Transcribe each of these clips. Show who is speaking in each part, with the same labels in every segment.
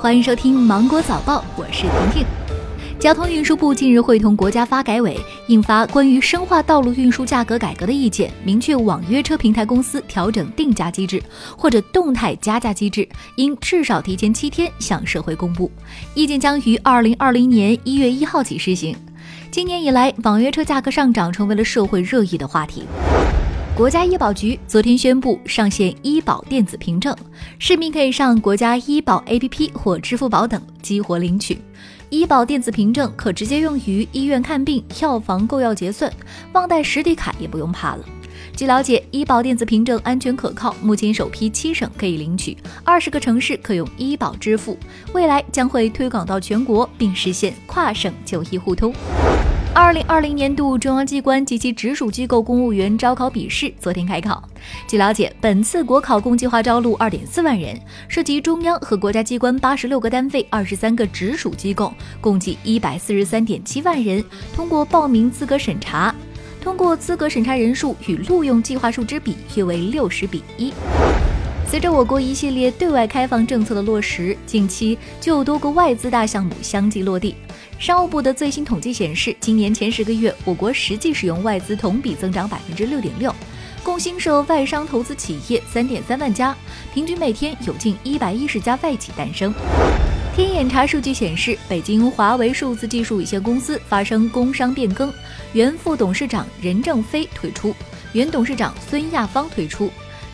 Speaker 1: 欢迎收听《芒果早报》，我是婷婷。交通运输部近日会同国家发改委印发关于深化道路运输价格改革的意见，明确网约车平台公司调整定价机制或者动态加价机制，应至少提前七天向社会公布。意见将于二零二零年一月一号起施行。今年以来，网约车价格上涨成为了社会热议的话题。国家医保局昨天宣布上线医保电子凭证，市民可以上国家医保 APP 或支付宝等激活领取。医保电子凭证可直接用于医院看病、药房购药结算，忘带实体卡也不用怕了。据了解，医保电子凭证安全可靠，目前首批七省可以领取，二十个城市可用医保支付，未来将会推广到全国，并实现跨省就医互通。二零二零年度中央机关及其直属机构公务员招考笔试昨天开考。据了解，本次国考共计划招录二点四万人，涉及中央和国家机关八十六个单位、二十三个直属机构，共计一百四十三点七万人通过报名资格审查。通过资格审查人数与录用计划数之比约为六十比一。随着我国一系列对外开放政策的落实，近期就有多个外资大项目相继落地。商务部的最新统计显示，今年前十个月，我国实际使用外资同比增长百分之六点六，共新设外商投资企业三点三万家，平均每天有近一百一十家外企诞生。天眼查数据显示，北京华为数字技术有限公司发生工商变更，原副董事长任正非退出，原董事长孙亚芳退出。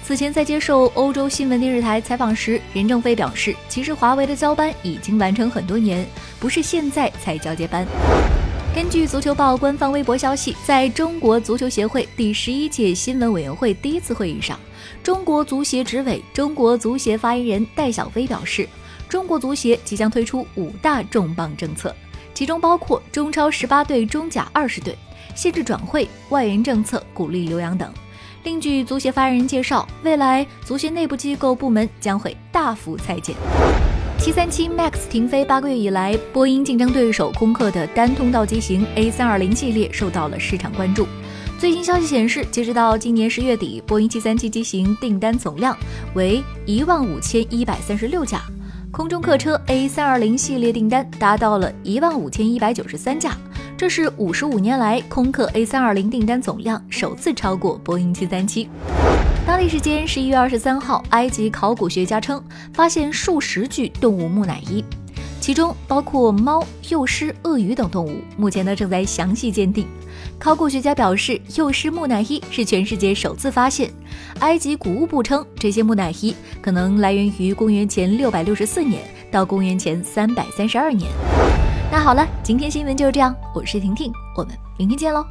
Speaker 1: 此前在接受欧洲新闻电视台采访时，任正非表示，其实华为的交班已经完成很多年，不是现在才交接班。根据足球报官方微博消息，在中国足球协会第十一届新闻委员会第一次会议上，中国足协执委、中国足协发言人戴晓飞表示，中国足协即将推出五大重磅政策，其中包括中超十八队、中甲二十队、限制转会、外援政策、鼓励留洋等。另据足协发言人介绍，未来足协内部机构部门将会大幅裁减。737 MAX 停飞八个月以来，波音竞争对手空客的单通道机型 A320 系列受到了市场关注。最新消息显示，截止到今年十月底，波音737机型订单总量为一万五千一百三十六架，空中客车 A320 系列订单达到了一万五千一百九十三架。这是五十五年来空客 A320 订单总量首次超过波音737。当地时间十一月二十三号，埃及考古学家称发现数十具动物木乃伊，其中包括猫、幼狮、鳄鱼等动物，目前呢正在详细鉴定。考古学家表示，幼狮木乃伊是全世界首次发现。埃及古物部称，这些木乃伊可能来源于公元前六百六十四年到公元前三百三十二年。那好了，今天新闻就这样。我是婷婷，我们明天见喽。